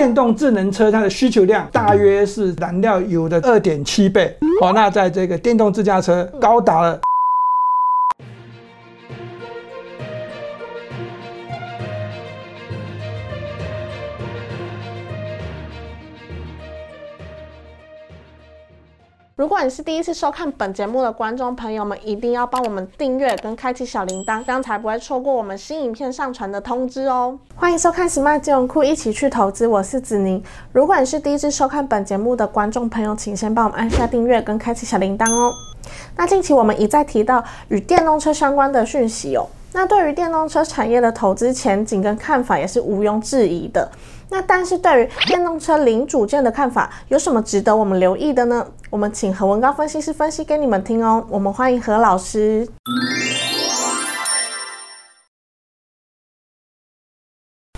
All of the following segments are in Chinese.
电动智能车它的需求量大约是燃料油的二点七倍。好，那在这个电动自驾车高达了。如果你是第一次收看本节目的观众朋友们，一定要帮我们订阅跟开启小铃铛，这样才不会错过我们新影片上传的通知哦。欢迎收看 Smart 金融库，一起去投资，我是子宁。如果你是第一次收看本节目的观众朋友，请先帮我们按下订阅跟开启小铃铛哦。那近期我们一再提到与电动车相关的讯息哦，那对于电动车产业的投资前景跟看法也是毋庸置疑的。那但是对于电动车零组件的看法，有什么值得我们留意的呢？我们请何文高分析师分析给你们听哦。我们欢迎何老师。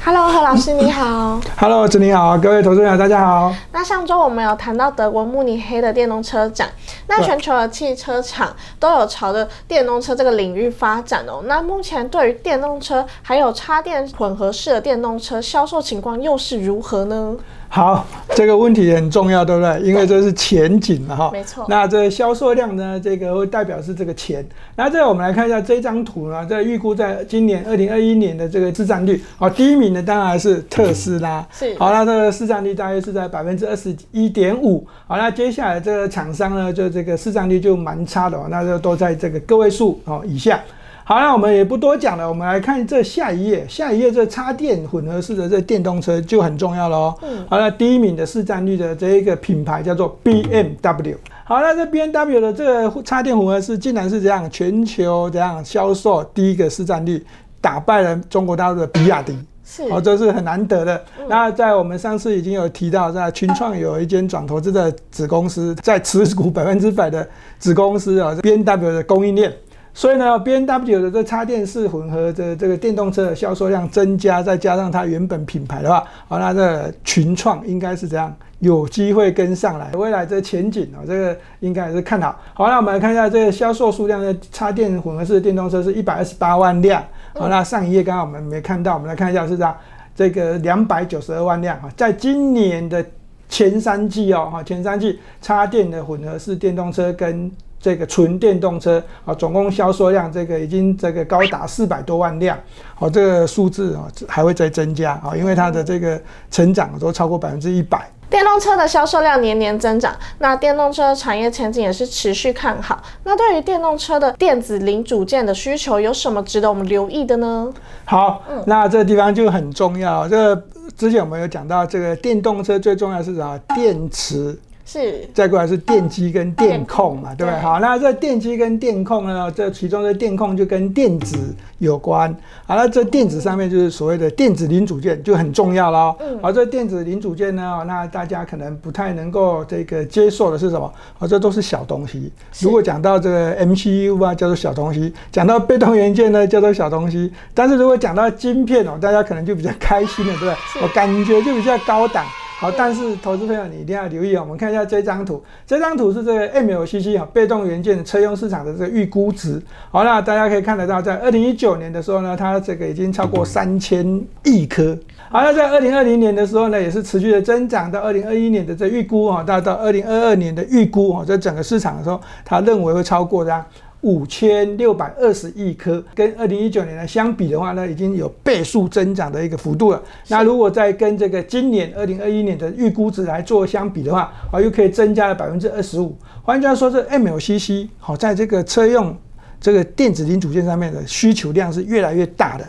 Hello，何老师你好。Hello，子你好，各位投资者大家好。那上周我们有谈到德国慕尼黑的电动车展，那全球的汽车厂都有朝着电动车这个领域发展哦。那目前对于电动车还有插电混合式的电动车销售情况又是如何呢？好，这个问题很重要，对不对？因为这是前景嘛哈。没错。那这销售量呢？这个会代表是这个钱。那这我们来看一下这张图呢，这预估在今年二零二一年的这个市占率，好，第一名呢当然是特斯拉。是。好，那这个市占率大约是在百分之二十一点五。好，那接下来这个厂商呢，就这个市占率就蛮差的，那就都在这个个位数哦以下。好，那我们也不多讲了，我们来看这下一页。下一页这插电混合式的这电动车就很重要了哦。嗯。好，那第一名的市占率的这一个品牌叫做 B M W。好，那这 B M W 的这个插电混合式竟然是这样，全球这样销售第一个市占率，打败了中国大陆的比亚迪。是。哦，这是很难得的。那在我们上次已经有提到，在群创有一间转投资的子公司，在持股百分之百的子公司啊，B M W 的供应链。所以呢，B N W 的这插电式混合的这个电动车的销售量增加，再加上它原本品牌的话，好，那这群创应该是这样，有机会跟上来。未来这前景啊，这个应该是看好。好，那我们来看一下这个销售数量的插电混合式电动车是一百二十八万辆。好，那上一页刚刚我们没看到，我们来看一下是这样，这个两百九十二万辆啊，在今年的前三季哦，哈，前三季插电的混合式电动车跟这个纯电动车啊，总共销售量这个已经这个高达四百多万辆，好，这个数字啊还会再增加啊，因为它的这个成长都超过百分之一百。电动车的销售量年年增长，那电动车产业前景也是持续看好。那对于电动车的电子零组件的需求，有什么值得我们留意的呢？好，那这个地方就很重要。这个之前我们有讲到，这个电动车最重要是什么？电池。是，再过来是电机跟电控嘛，对不对？好，那这电机跟电控呢，这其中的电控就跟电子有关。好，那这电子上面就是所谓的电子零组件就很重要了。嗯，好，这电子零组件呢，那大家可能不太能够这个接受的是什么？好，这都是小东西。如果讲到这个 MCU 啊，叫做小东西；讲到被动元件呢，叫做小东西。但是如果讲到晶片哦，大家可能就比较开心了，对不对？我感觉就比较高档。好，但是投资朋友你一定要留意啊！我们看一下这张图，这张图是这个 MLCC 啊，被动元件车用市场的这个预估值。好，那大家可以看得到，在二零一九年的时候呢，它这个已经超过三千亿颗。好，那在二零二零年的时候呢，也是持续的增长。到二零二一年的这预估啊，到到二零二二年的预估啊，在整个市场的时候，他认为会超过这样。五千六百二十亿颗，跟二零一九年的相比的话呢，已经有倍数增长的一个幅度了。那如果再跟这个今年二零二一年的预估值来做相比的话，啊，又可以增加了百分之二十五。换句话说，这 MLCC 好，在这个车用这个电子零组件上面的需求量是越来越大的。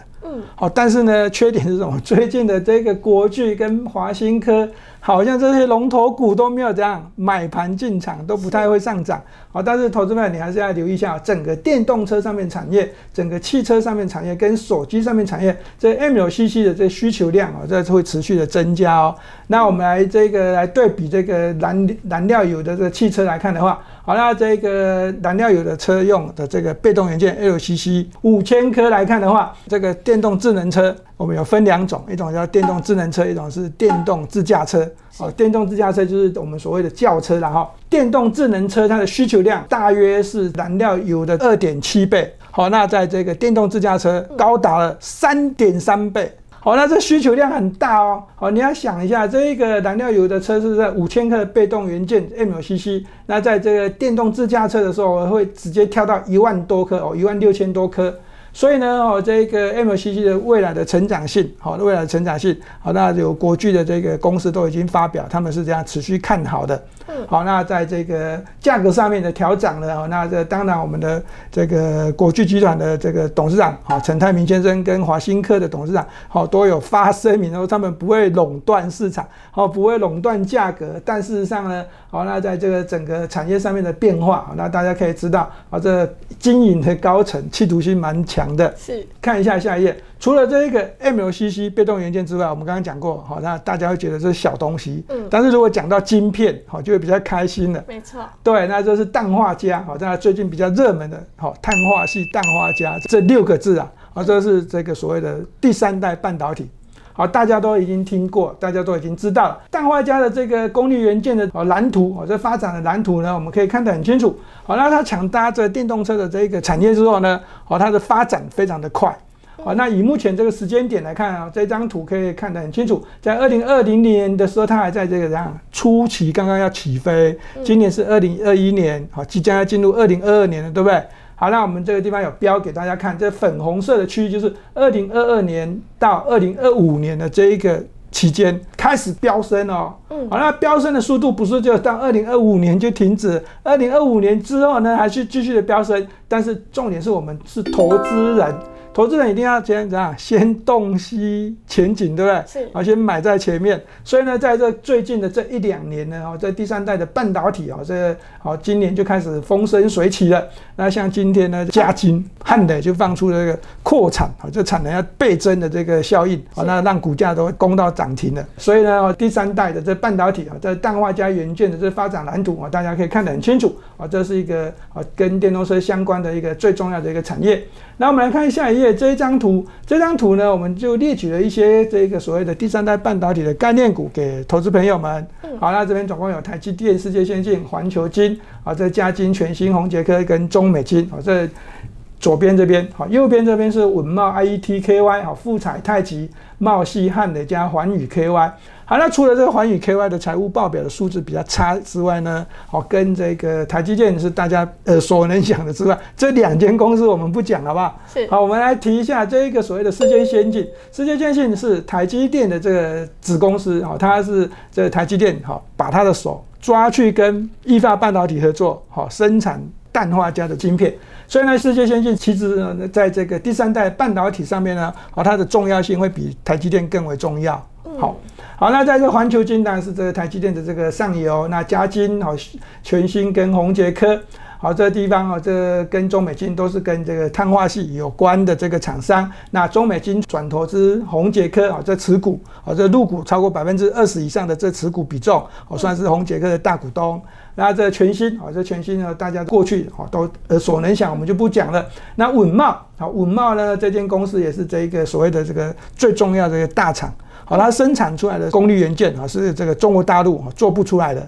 好，但是呢，缺点是什么？最近的这个国巨跟华新科。好像这些龙头股都没有这样买盘进场，都不太会上涨。好，但是投资们你还是要留意一下，整个电动车上面产业、整个汽车上面产业跟手机上面产业，这 MLCC 的这需求量啊，这会持续的增加哦。那我们来这个来对比这个燃燃料油的这个汽车来看的话，好，那这个燃料油的车用的这个被动元件 LCC 五千颗来看的话，这个电动智能车。我们有分两种，一种叫电动智能车，一种是电动自驾车。哦，电动自驾车就是我们所谓的轿车然后电动智能车它的需求量大约是燃料油的二点七倍。好，那在这个电动自驾车高达了三点三倍。好，那这需求量很大哦。好，你要想一下，这一个燃料油的车是在五千克的被动元件 m c c，那在这个电动自驾车的时候，我会直接跳到一万多颗哦，一万六千多颗。所以呢，哦，这个 MCC 的未来的成长性，好，未来的成长性，好，那有国际的这个公司都已经发表，他们是这样持续看好的。好，那在这个价格上面的调整呢，哦，那这当然我们的这个国巨集团的这个董事长，好，陈泰明先生跟华新科的董事长，好，都有发声明说他们不会垄断市场，好，不会垄断价格。但事实上呢，好，那在这个整个产业上面的变化，那大家可以知道，啊，这经营的高层企图心蛮强的。是，看一下下一页。除了这一个 MLCC 被动元件之外，我们刚刚讲过，好，那大家会觉得这是小东西，嗯，但是如果讲到晶片，好，就会比较开心了。没错，对，那这是氮化镓，好，在最近比较热门的，好，碳化系氮化镓这六个字啊，啊，这是这个所谓的第三代半导体，好，大家都已经听过，大家都已经知道了，氮化镓的这个功率元件的哦蓝图，哦，这发展的蓝图呢，我们可以看得很清楚，好，那它抢搭这电动车的这个产业之后呢，好，它的发展非常的快。好，那以目前这个时间点来看啊，这张图可以看得很清楚，在二零二零年的时候，它还在这个样初期，刚刚要起飞。今年是二零二一年，好，即将要进入二零二二年了，对不对？好，那我们这个地方有标给大家看，这粉红色的区域就是二零二二年到二零二五年的这一个期间开始飙升哦。嗯，好，那飙升的速度不是就到二零二五年就停止，二零二五年之后呢，还是继续的飙升？但是重点是我们是投资人。投资人一定要先怎样？先洞悉前景，对不对？是。而先买在前面。所以呢，在这最近的这一两年呢，哦，在第三代的半导体啊，这好今年就开始风生水起了。那像今天呢，嘉金汉磊就放出了这个扩产啊，这产能要倍增的这个效应啊，那让股价都攻到涨停了。所以呢，第三代的这半导体啊，这氮化镓元件的这发展蓝图啊，大家可以看得很清楚啊，这是一个啊跟电动车相关的一个最重要的一个产业。那我们来看下一页这一张图，这张图呢，我们就列举了一些这个所谓的第三代半导体的概念股给投资朋友们。好，那这边总共有台积电、世界先进、环球金啊，这嘉金、全新、宏杰科跟中美金啊，这左边这边好，右边这边是文茂、IETKY 好，富彩、太极、茂西、汉磊加环宇 KY。好，那除了这个环宇 KY 的财务报表的数字比较差之外呢，好，跟这个台积电是大家呃所能想的之外，这两间公司我们不讲好不好？是。好，我们来提一下这一个所谓的世界先进，世界先进是台积电的这个子公司，好，它是这台积电好把它的手抓去跟意法半导体合作，好生产氮化镓的晶片，所以呢，世界先进其实呢在这个第三代半导体上面呢，好，它的重要性会比台积电更为重要。好，好，那在这环球金当然是这个台积电的这个上游，那嘉金好，全新跟宏杰科，好，这个地方哦，这跟中美金都是跟这个碳化系有关的这个厂商，那中美金转投资宏杰科啊，这持股啊，这入股超过百分之二十以上的这持股比重，哦，算是宏杰科的大股东。那这全新啊，这全新呢，大家过去啊都呃所能想，我们就不讲了。那稳茂啊，稳茂呢，这间公司也是这一个所谓的这个最重要的一个大厂。好，它生产出来的功率元件啊，是这个中国大陆啊做不出来的。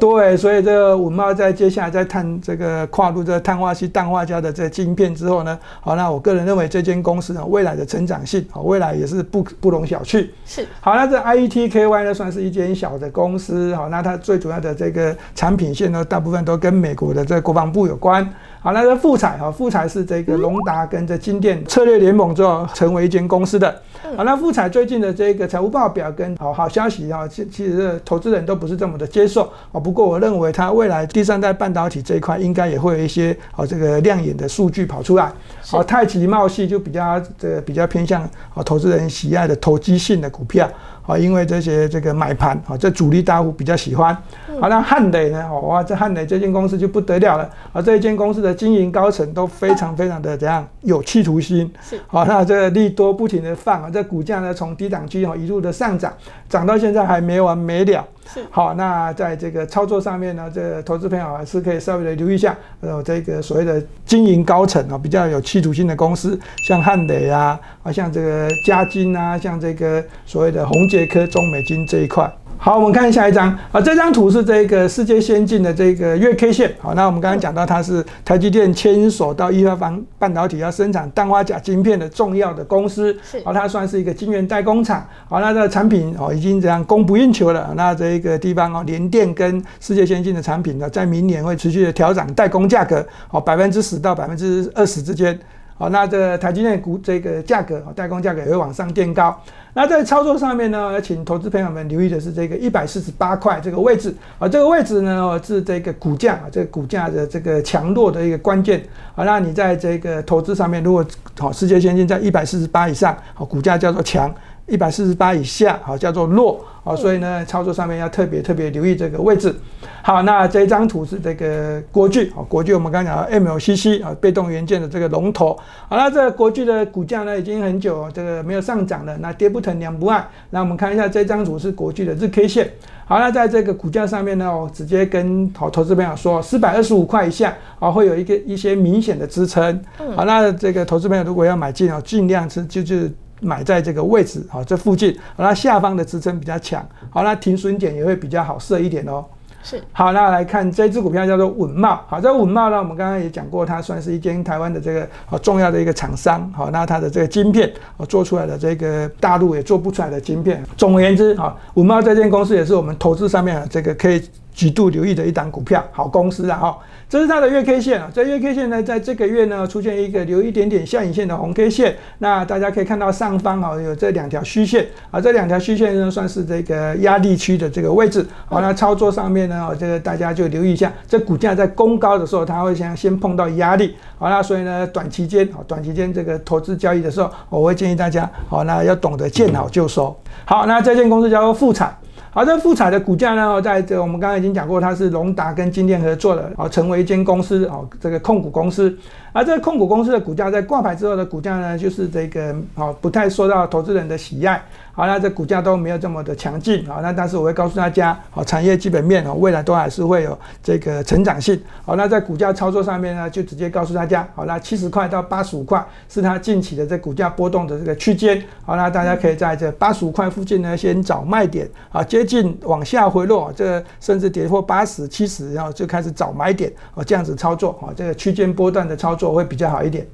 哦，对，所以这个稳茂在接下来在探这个跨入这个碳化系氮化镓的这晶片之后呢，好，那我个人认为这间公司呢未来的成长性好，未来也是不不容小觑。是，好，那这 IETKY 呢算是一间小的公司，好，那它最主要的这个产品线呢，大部分都跟美国的这国防部有关。好，那这富彩哈，富彩是这个龙达跟这金店策略联盟之后成为一间公司的。好，那富彩最近的这个财务报表跟好好消息啊，其其实投资人都不是这么的接受啊。不过我认为它未来第三代半导体这一块应该也会有一些好这个亮眼的数据跑出来。好，太极茂系就比较这个比较偏向啊投资人喜爱的投机性的股票。啊，因为这些这个买盘啊，这主力大户比较喜欢。好，那汉磊呢？哇，这汉磊这间公司就不得了了。啊，这一间公司的经营高层都非常非常的怎样有企图心。是。好，那这个利多不停的放啊，这股价呢从低档区哦一路的上涨，涨到现在还没完没了。好，那在这个操作上面呢，这投资朋友还是可以稍微的留意一下，呃，这个所谓的经营高层啊，比较有企图心的公司，像汉磊啊，啊，像这个嘉金啊，像这个所谓的宏杰科、中美金这一块。好，我们看下一张啊，这张图是这个世界先进的这个月 K 线。好，那我们刚刚讲到它是台积电牵手到一发方半导体要生产氮化镓晶片的重要的公司。是，好，它算是一个晶圆代工厂。好，那这个产品哦已经这样供不应求了。那这一个地方哦，联电跟世界先进的产品呢，在明年会持续的调整代工价格，哦百分之十到百分之二十之间。好，那这台积电股这个价格，代工价格也会往上垫高。那在操作上面呢，请投资朋友们留意的是这个一百四十八块这个位置啊，这个位置呢是这个股价啊，这个股价的这个强弱的一个关键。好，那你在这个投资上面，如果好世界先进在一百四十八以上，好股价叫做强；一百四十八以下，好叫做弱。好，所以呢，操作上面要特别特别留意这个位置。好，那这一张图是这个国巨，好，国巨我们刚刚讲 MLCC 啊，被动元件的这个龙头。好，那这个国巨的股价呢，已经很久这个没有上涨了，那跌不疼娘不爱。那我们看一下这张图是国巨的日 K 线。好，那在这个股价上面呢，我直接跟好投资朋友说，四百二十五块以下啊，会有一个一些明显的支撑。好，那这个投资朋友如果要买进哦，尽量是就就。买在这个位置，好，这附近，好，那下方的支撑比较强，好，那停损点也会比较好设一点哦。是，好，那来看这只股票叫做稳茂，好，这稳茂呢，我们刚刚也讲过，它算是一间台湾的这个好重要的一个厂商，好，那它的这个晶片，哦，做出来的这个大陆也做不出来的晶片。总而言之，好，稳茂这间公司也是我们投资上面这个可以。极度留意的一档股票，好公司啊！哈，这是它的月 K 线啊。这月 K 线呢，在这个月呢，出现一个留一点点下影线的红 K 线。那大家可以看到上方啊，有这两条虚线啊，这两条虚线呢，算是这个压力区的这个位置。好，那操作上面呢，这个大家就留意一下，这股价在攻高的时候，它会先先碰到压力。好，那所以呢，短期间啊，短期间这个投资交易的时候，我会建议大家，好，那要懂得见好就收。好，那这间公司叫做富彩。好，这富彩的股价呢，在这我们刚才已经讲过，它是龙达跟金电合作的，啊，成为一间公司，哦，这个控股公司。而这个控股公司的股价在挂牌之后的股价呢，就是这个哦，不太受到投资人的喜爱。好，那这股价都没有这么的强劲。好，那但是我会告诉大家，好，产业基本面哦，未来都还是会有这个成长性。好，那在股价操作上面呢，就直接告诉大家，好，那七十块到八十五块是它近期的这股价波动的这个区间。好，那大家可以在这八十五块附近呢，先找卖点。啊，接近往下回落，这甚至跌破八十七十，然后就开始找买点。哦，这样子操作，啊，这个区间波段的操作。做会比较好一点。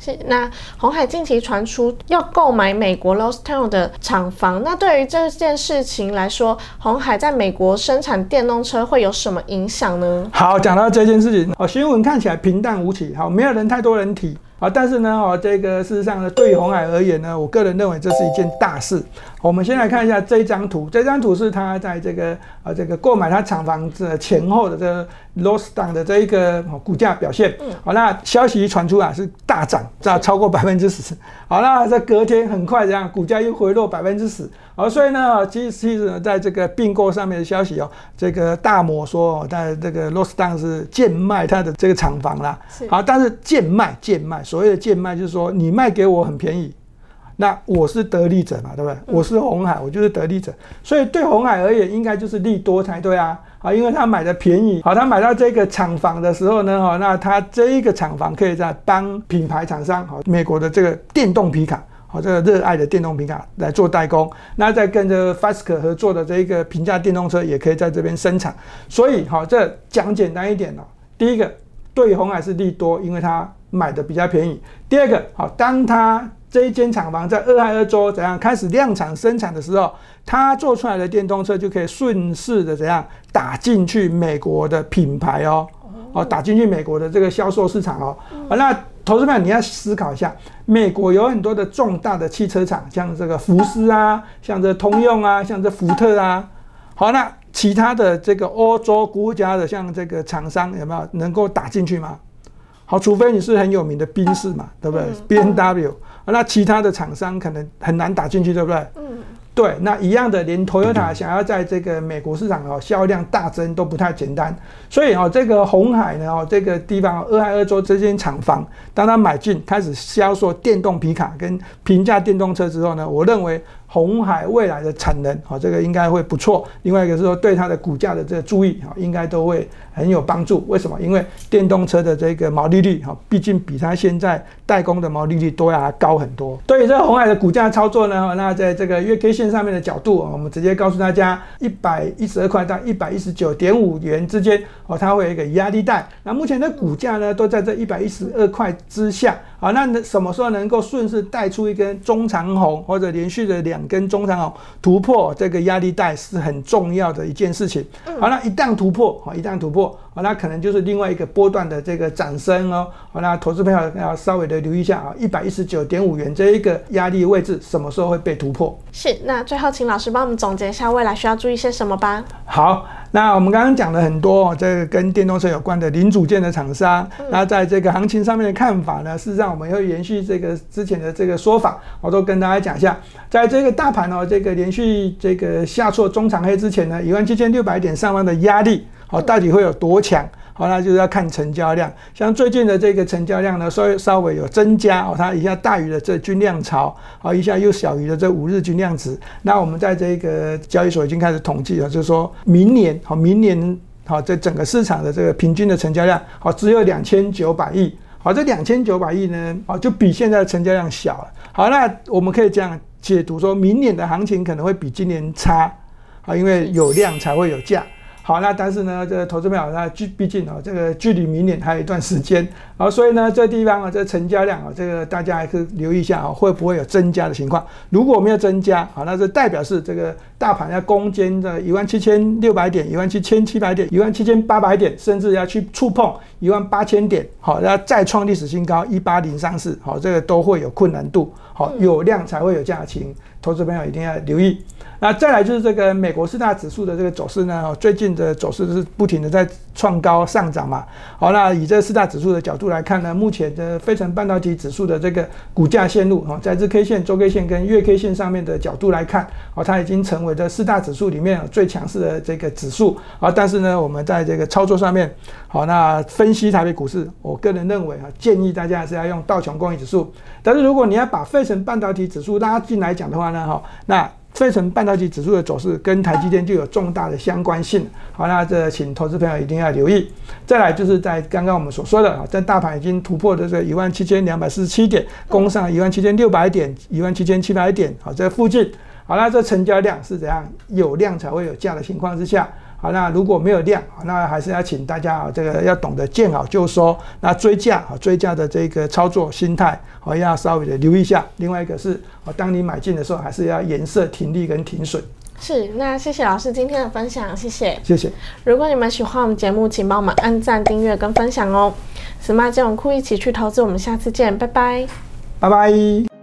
是那红海近期传出要购买美国 Lost Town 的厂房，那对于这件事情来说，红海在美国生产电动车会有什么影响呢？好，讲到这件事情，哦，新闻看起来平淡无奇，好，没有人太多人提。啊，但是呢，哦，这个事实上呢，对于红海而言呢，我个人认为这是一件大事。我们先来看一下这张图，这张图是他在这个啊这个购买他厂房子前后的这个 loss down 的这一个股价表现。嗯。好，那消息一传出啊，是大涨，这超过百分之十。好，那这隔天很快这样，股价又回落百分之十。好，所以呢，其实其实在这个并购上面的消息哦，这个大摩说，在这个 loss down 是贱卖他的这个厂房啦。好，但是贱卖贱卖，所谓的贱卖就是说你卖给我很便宜。那我是得利者嘛，对不对？我是红海，我就是得利者，所以对红海而言，应该就是利多才对啊！啊，因为他买的便宜，好，他买到这个厂房的时候呢，哈，那他这一个厂房可以在帮品牌厂商，好，美国的这个电动皮卡，好，这个热爱的电动皮卡来做代工，那再跟着 Fasker 合作的这一个平价电动车，也可以在这边生产，所以，好，这讲简单一点哦，第一个对红海是利多，因为他买的比较便宜；第二个，好，当他这一间厂房在俄亥俄州怎样开始量产生产的时候，它做出来的电动车就可以顺势的怎样打进去美国的品牌哦，哦，打进去美国的这个销售市场哦。那投资者你要思考一下，美国有很多的重大的汽车厂，像这个福斯啊，像这通用啊，像这福特啊。好，那其他的这个欧洲国家的像这个厂商有没有能够打进去吗？好，除非你是很有名的宾士嘛，对不对？B N W。那其他的厂商可能很难打进去，对不对？嗯，对，那一样的，连 Toyota 想要在这个美国市场哦销量大增都不太简单。所以哦，这个红海呢哦这个地方，俄亥俄州这间厂房，当他买进开始销售电动皮卡跟平价电动车之后呢，我认为。红海未来的产能，好，这个应该会不错。另外一个是说对它的股价的这个注意，啊，应该都会很有帮助。为什么？因为电动车的这个毛利率，哈，毕竟比它现在代工的毛利率都要高很多。对于这个红海的股价操作呢，那在这个月 K 线上面的角度，我们直接告诉大家，一百一十二块到一百一十九点五元之间，哦，它会有一个压力带。那目前的股价呢，都在这一百一十二块之下。好，那什么时候能够顺势带出一根中长红，或者连续的两根中长红突破这个压力带，是很重要的一件事情。好，那一旦突破，好，一旦突破，好，那可能就是另外一个波段的这个涨升哦。好，那投资朋友要稍微的留意一下啊，一百一十九点五元这一个压力位置，什么时候会被突破？是，那最后请老师帮我们总结一下未来需要注意些什么吧。好。那我们刚刚讲了很多这个跟电动车有关的零组件的厂商，那在这个行情上面的看法呢，事实上我们会延续这个之前的这个说法，我都跟大家讲一下，在这个大盘哦，这个连续这个下挫中长黑之前呢，一万七千六百点上方的压力，好，到底会有多强？好，那就是要看成交量。像最近的这个成交量呢，稍微稍微有增加哦，它一下大于了这均量潮，好，一下又小于了这五日均量值。那我们在这个交易所已经开始统计了，就是说明年好，明年好，这整个市场的这个平均的成交量好，只有两千九百亿。好，这两千九百亿呢，好，就比现在的成交量小了。好，那我们可以这样解读，说明年的行情可能会比今年差，啊，因为有量才会有价。好，那但是呢，这个投资朋友那距毕竟啊，这个距离明年还有一段时间，好，所以呢，这地方啊，这成交量啊，这个大家还是留意一下啊，会不会有增加的情况？如果没有增加，好，那这代表是这个大盘要攻坚的一万七千六百点、一万七千七百点、一万七千八百点，甚至要去触碰一万八千点，好，要再创历史新高一八零三四，好，这个都会有困难度，好，有量才会有价情，投资朋友一定要留意。那再来就是这个美国四大指数的这个走势呢，最近的走势是不停的在创高上涨嘛。好，那以这四大指数的角度来看呢，目前的非成半导体指数的这个股价线路啊，在日 K 线、周 K 线跟月 K 线上面的角度来看，哦，它已经成为这四大指数里面最强势的这个指数啊。但是呢，我们在这个操作上面，好，那分析台北股市，我个人认为啊，建议大家还是要用道琼工业指数。但是如果你要把费城半导体指数拉进来讲的话呢，哈，那费城半导体指数的走势跟台积电就有重大的相关性。好，那这请投资朋友一定要留意。再来就是在刚刚我们所说的啊，在大盘已经突破的这个一万七千两百四十七点，攻上一万七千六百点、一万七千七百点，好，这附近。好，那这成交量是怎样？有量才会有价的情况之下。好，那如果没有量，那还是要请大家啊，这个要懂得见好就收。那追价啊，追价的这个操作心态，好要稍微的留意一下。另外一个是，啊，当你买进的时候，还是要颜色停利跟停损。是，那谢谢老师今天的分享，谢谢。谢谢。如果你们喜欢我们节目，请帮我们按赞、订阅跟分享哦。Smart 金融库一起去投资，我们下次见，拜拜。拜拜。